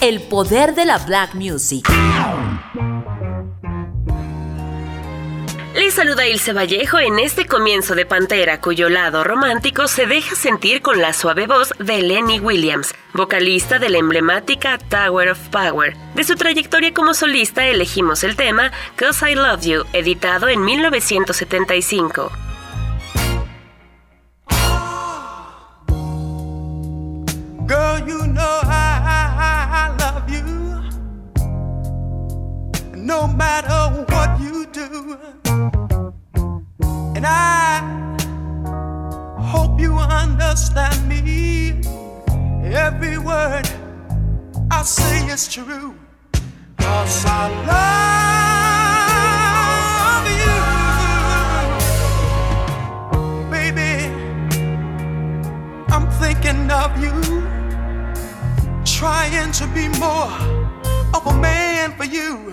el poder de la black music. Les saluda Ilse Vallejo en este comienzo de Pantera, cuyo lado romántico se deja sentir con la suave voz de Lenny Williams, vocalista de la emblemática Tower of Power. De su trayectoria como solista elegimos el tema Cause I Love You, editado en 1975. No matter what you do. And I hope you understand me. Every word I say is true. Cause I love you. Baby, I'm thinking of you trying to be more of a man for you.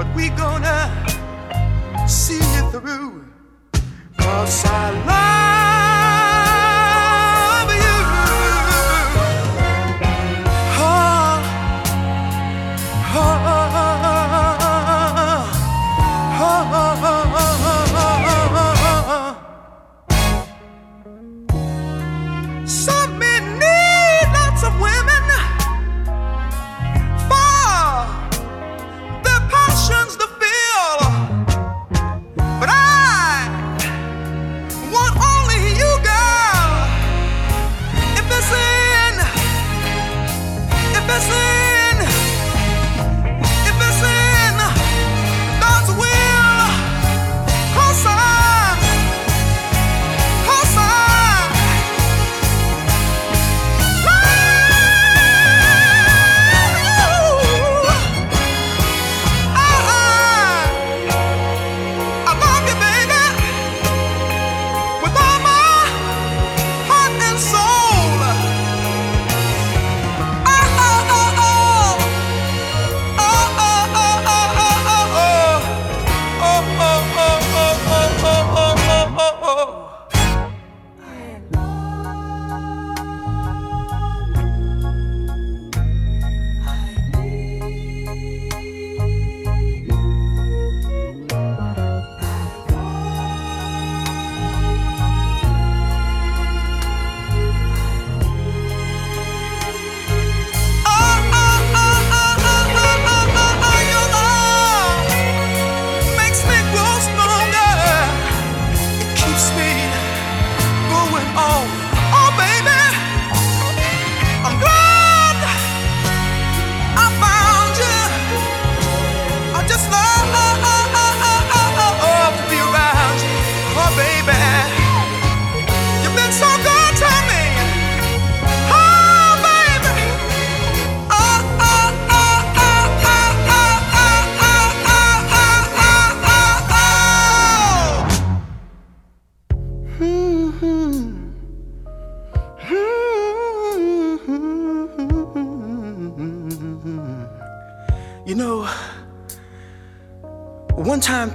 But we gonna see you through. Cause I love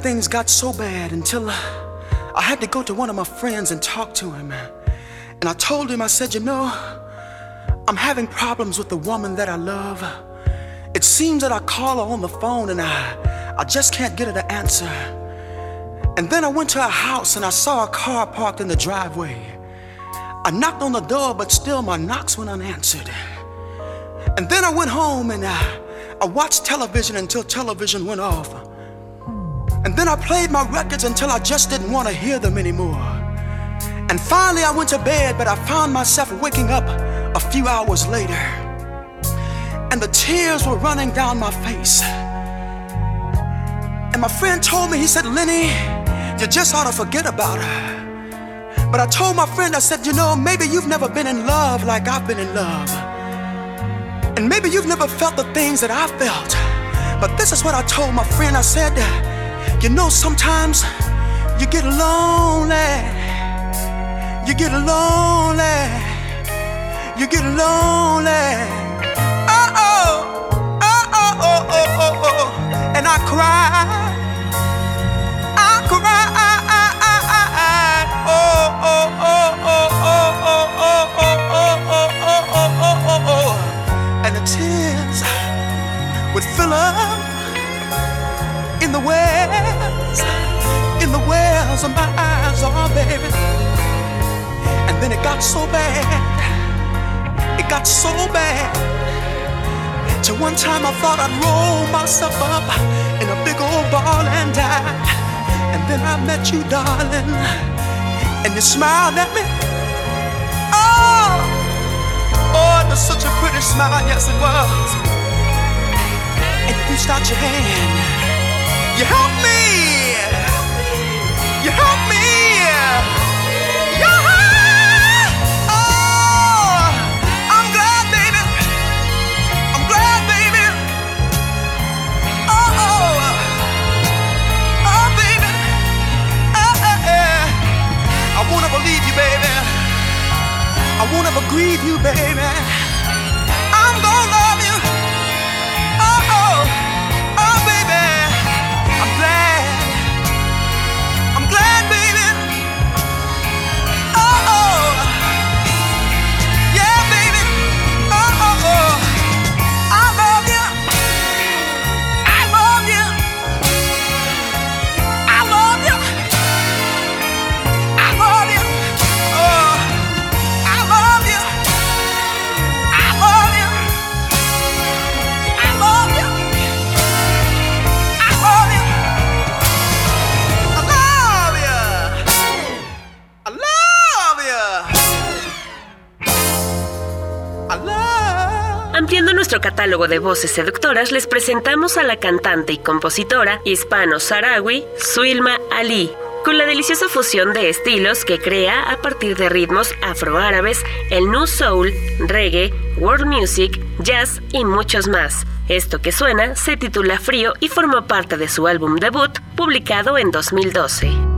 things got so bad until I had to go to one of my friends and talk to him. And I told him, I said, you know, I'm having problems with the woman that I love. It seems that I call her on the phone and I, I just can't get her to answer. And then I went to her house and I saw a car parked in the driveway. I knocked on the door, but still my knocks went unanswered. And then I went home and I, I watched television until television went off. And then I played my records until I just didn't want to hear them anymore. And finally I went to bed, but I found myself waking up a few hours later. And the tears were running down my face. And my friend told me, he said, Lenny, you just ought to forget about her. But I told my friend, I said, you know, maybe you've never been in love like I've been in love. And maybe you've never felt the things that I felt. But this is what I told my friend. I said, you know, sometimes you get lonely. You get lonely. You get lonely. Oh, oh, oh, oh, oh, oh. And I cry. Wells my eyes, oh baby. And then it got so bad, it got so bad. Till one time I thought I'd roll myself up in a big old ball and die. And then I met you, darling, and you smiled at me. Oh, oh, it was such a pretty smile, yes it was And reached out your hand. You helped me. Won't ever grieve you, baby. Catálogo de voces seductoras les presentamos a la cantante y compositora hispano-sarawi Suilma Ali, con la deliciosa fusión de estilos que crea a partir de ritmos afroárabes, el new soul, reggae, world music, jazz y muchos más. Esto que suena se titula Frío y forma parte de su álbum debut, publicado en 2012.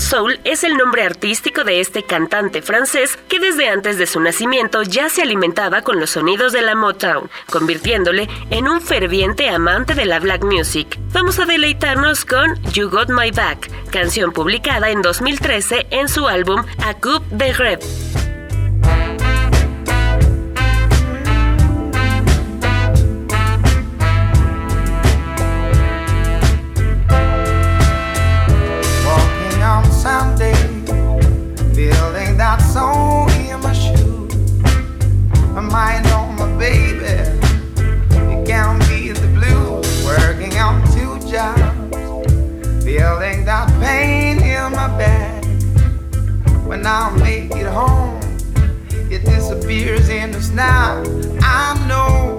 Soul es el nombre artístico de este cantante francés que desde antes de su nacimiento ya se alimentaba con los sonidos de la Motown, convirtiéndole en un ferviente amante de la black music. Vamos a deleitarnos con You Got My Back, canción publicada en 2013 en su álbum A Coupe de Red. when I make it home. It disappears in the snow. I know.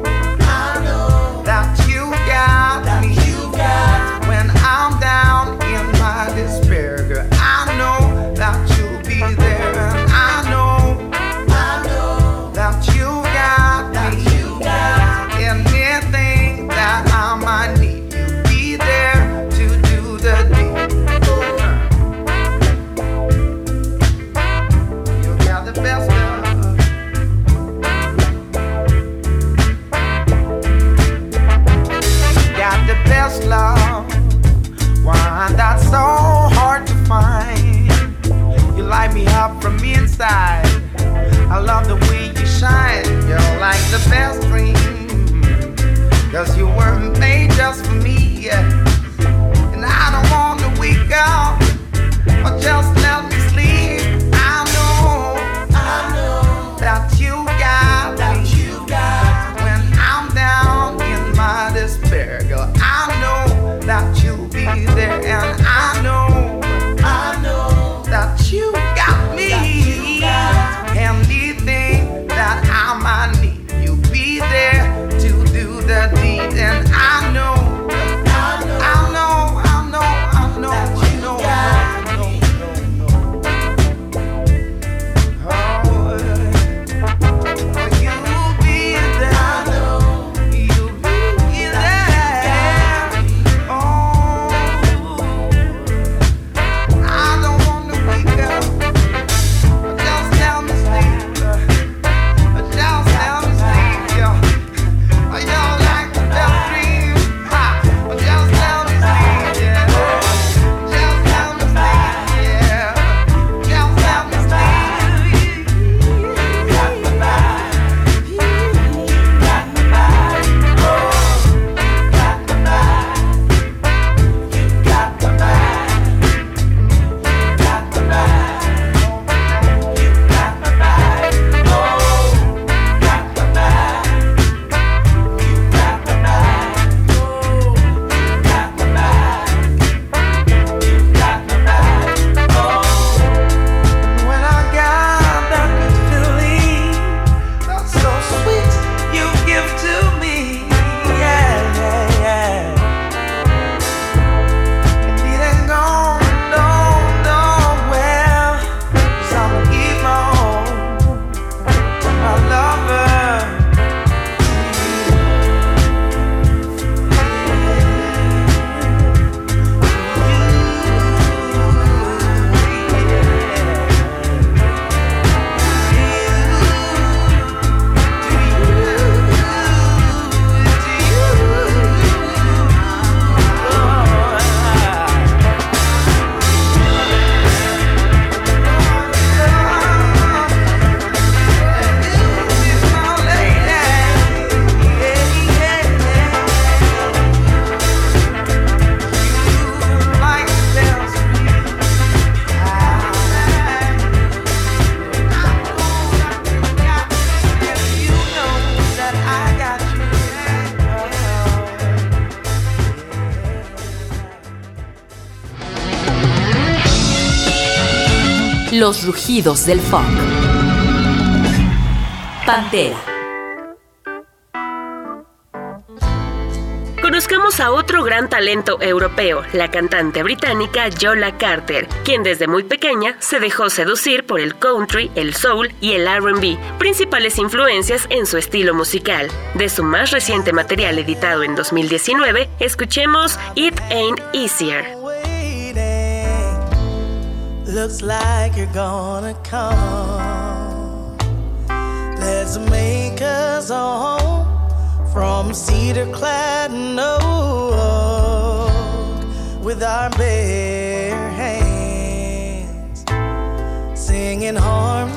Los rugidos del funk. Pantera. Conozcamos a otro gran talento europeo, la cantante británica Yola Carter, quien desde muy pequeña se dejó seducir por el country, el soul y el RB, principales influencias en su estilo musical. De su más reciente material editado en 2019, escuchemos It Ain't Easier. Looks like you're gonna come. Let's make us a home from cedar clad and oak with our bare hands, singing harmony.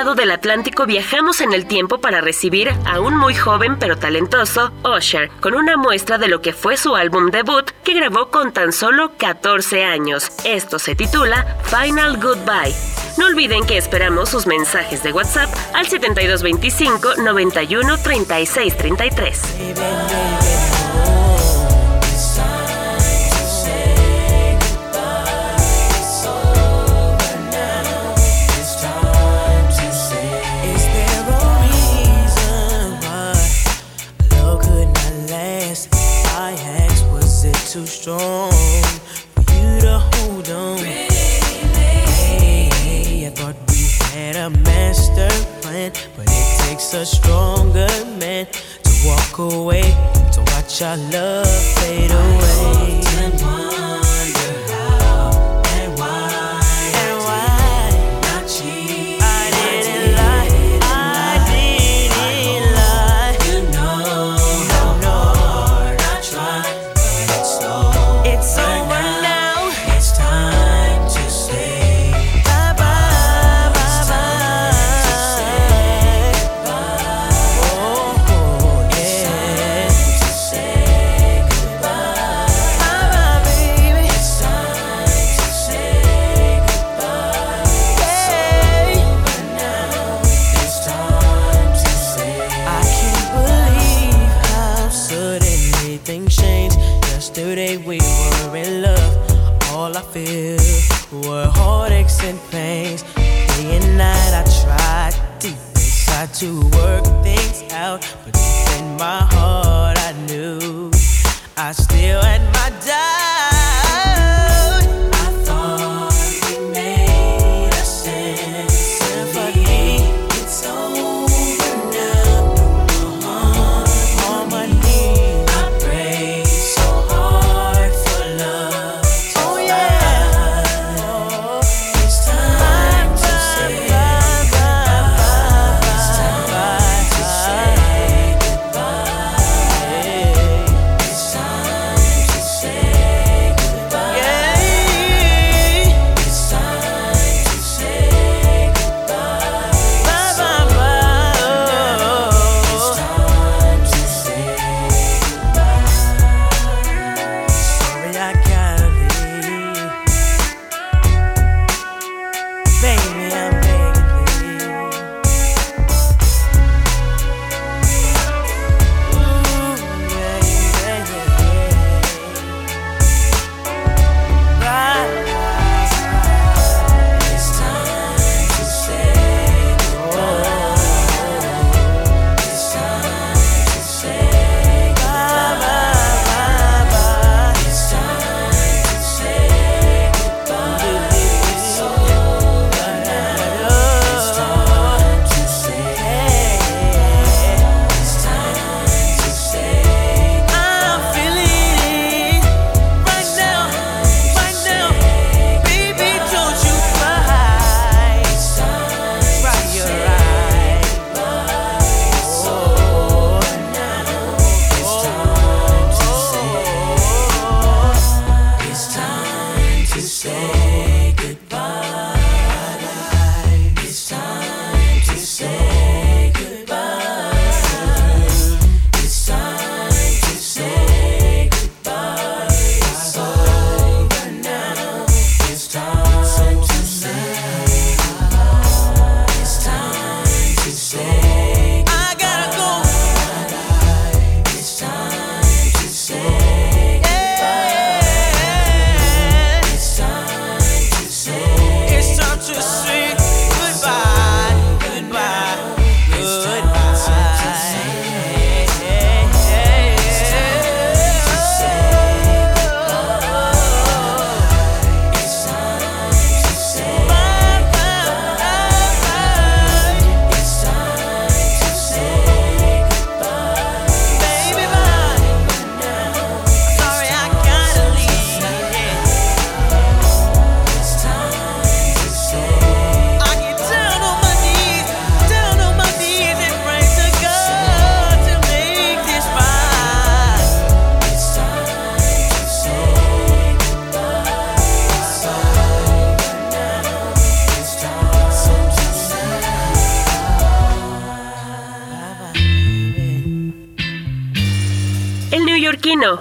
del Atlántico viajamos en el tiempo para recibir a un muy joven pero talentoso Usher, con una muestra de lo que fue su álbum debut que grabó con tan solo 14 años. Esto se titula Final Goodbye. No olviden que esperamos sus mensajes de WhatsApp al 7225 91 36 33. for you to hold on. Hey, I thought we had a master plan, but it takes a stronger man to walk away, to watch our love fade away.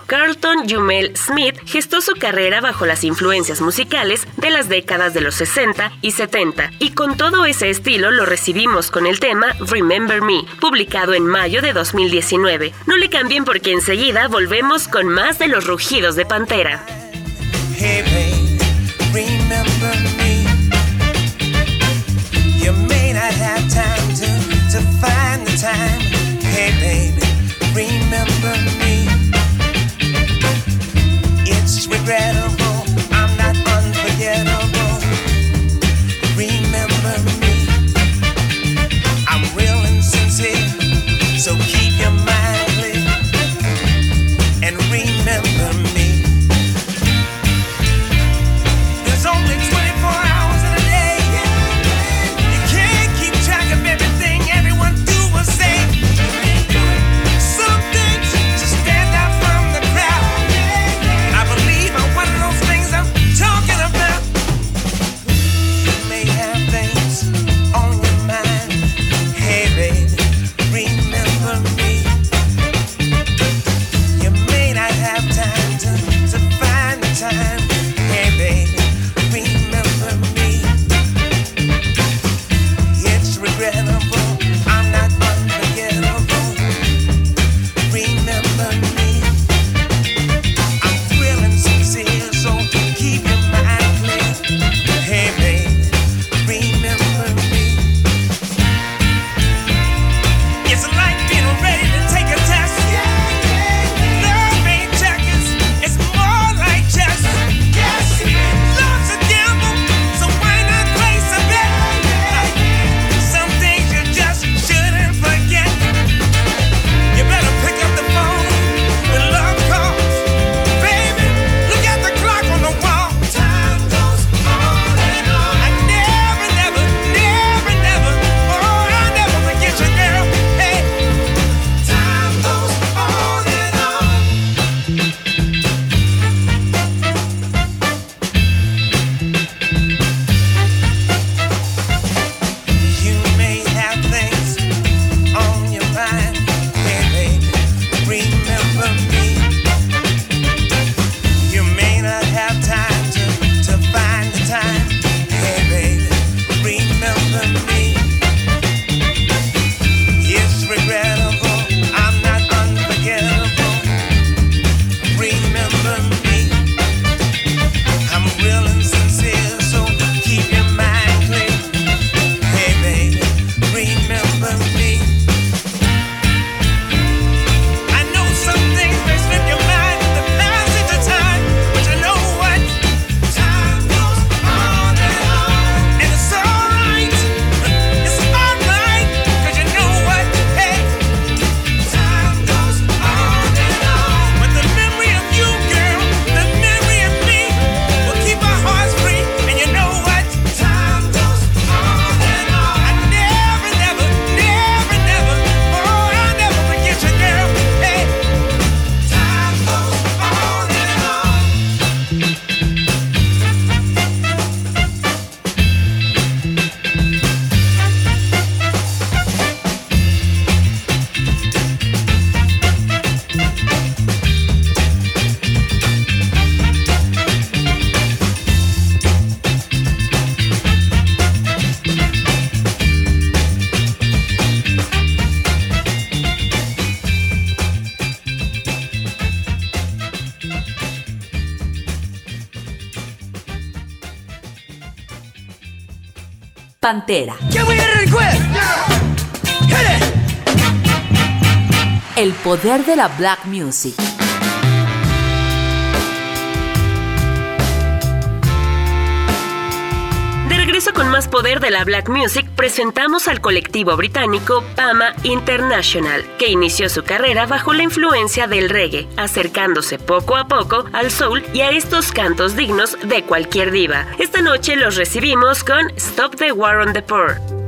Carlton Jumel Smith gestó su carrera bajo las influencias musicales de las décadas de los 60 y 70, y con todo ese estilo lo recibimos con el tema Remember Me, publicado en mayo de 2019. No le cambien porque enseguida volvemos con más de los rugidos de Pantera. Hey, remember me. You may not have time to find the time. regret Pantera. El poder de la black music. De regreso con más poder de la Black Music, presentamos al colectivo británico Pama International, que inició su carrera bajo la influencia del reggae, acercándose poco a poco al soul y a estos cantos dignos de cualquier diva. Esta noche los recibimos con Stop the War on the Poor.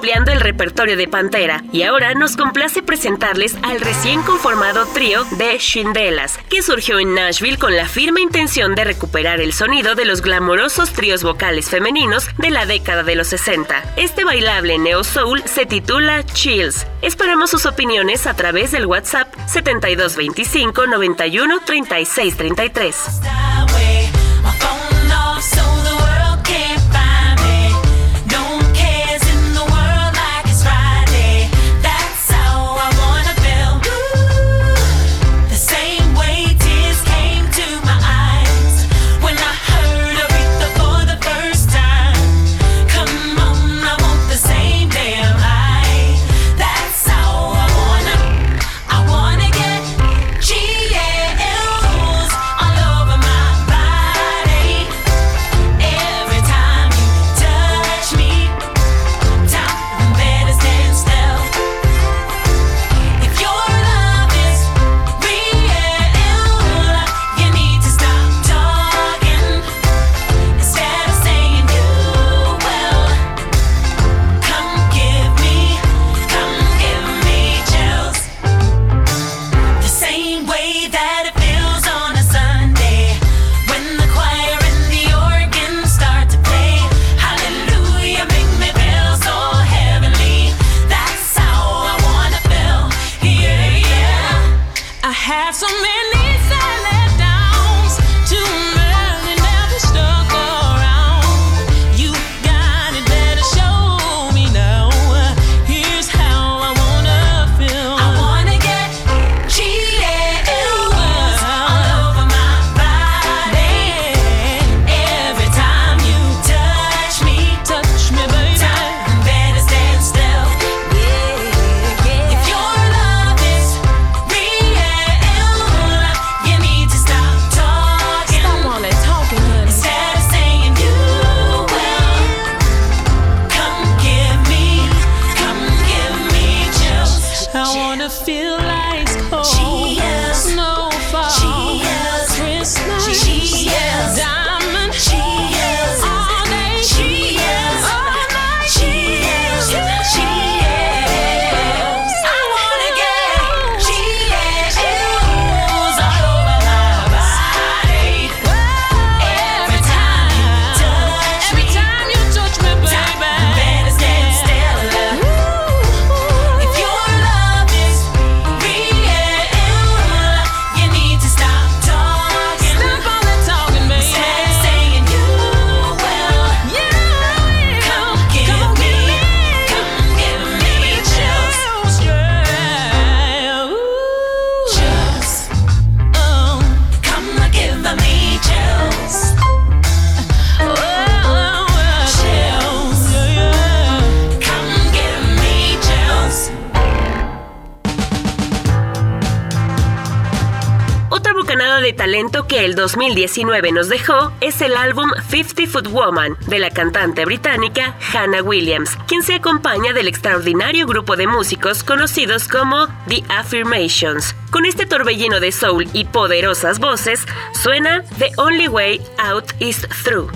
Ampliando el repertorio de Pantera y ahora nos complace presentarles al recién conformado trío de Shindelas, que surgió en Nashville con la firme intención de recuperar el sonido de los glamorosos tríos vocales femeninos de la década de los 60. Este bailable neo soul se titula Chills. Esperamos sus opiniones a través del WhatsApp 7225 91 36 33. 2019 nos dejó es el álbum 50 Foot Woman de la cantante británica Hannah Williams, quien se acompaña del extraordinario grupo de músicos conocidos como The Affirmations. Con este torbellino de soul y poderosas voces, suena The Only Way Out Is Through.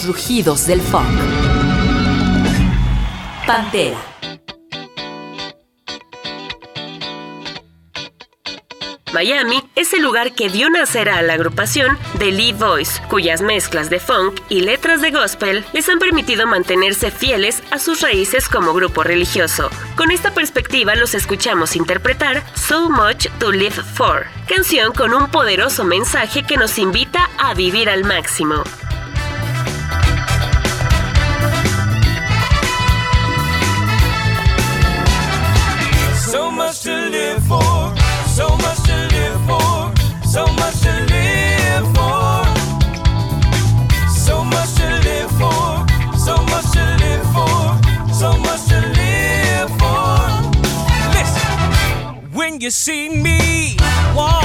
Rugidos del funk. Pantera. Miami es el lugar que dio nacer a la agrupación The Lee Boys, cuyas mezclas de funk y letras de gospel les han permitido mantenerse fieles a sus raíces como grupo religioso. Con esta perspectiva los escuchamos interpretar So Much to Live For, canción con un poderoso mensaje que nos invita a vivir al máximo. To live for, so much to live for, so much to live for. So much to live for, so much to live for, so much to live for. Listen, when you see me walking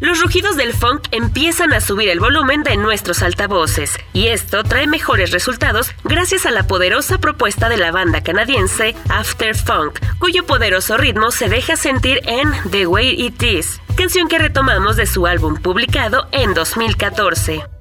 Los rugidos del funk empiezan a subir el volumen de nuestros altavoces, y esto trae mejores resultados gracias a la poderosa propuesta de la banda canadiense After Funk, cuyo poderoso ritmo se deja sentir en The Way It Is, canción que retomamos de su álbum publicado en 2014.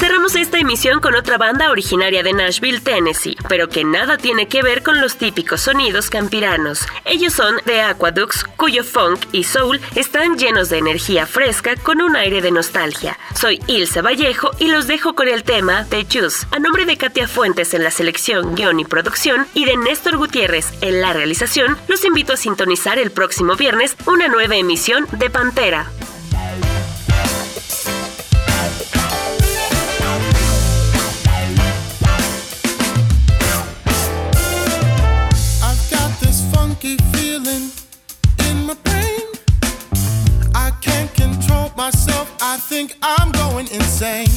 Cerramos esta emisión con otra banda originaria de Nashville, Tennessee, pero que nada tiene que ver con los típicos sonidos campiranos. Ellos son The Aqueducts, cuyo funk y soul están llenos de energía fresca con un aire de nostalgia. Soy Ilse Vallejo y los dejo con el tema The Juice, a nombre de Katia Fuentes en la selección, guion y producción y de Néstor Gutiérrez en la realización, los invito a sintonizar el próximo viernes una nueva emisión de Pantera. Think I'm going insane.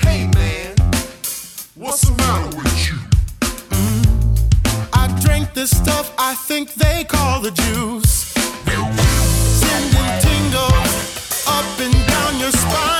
Hey man, what's the matter with you? I drank this stuff I think they call the juice. Sending tingles up and down your spine.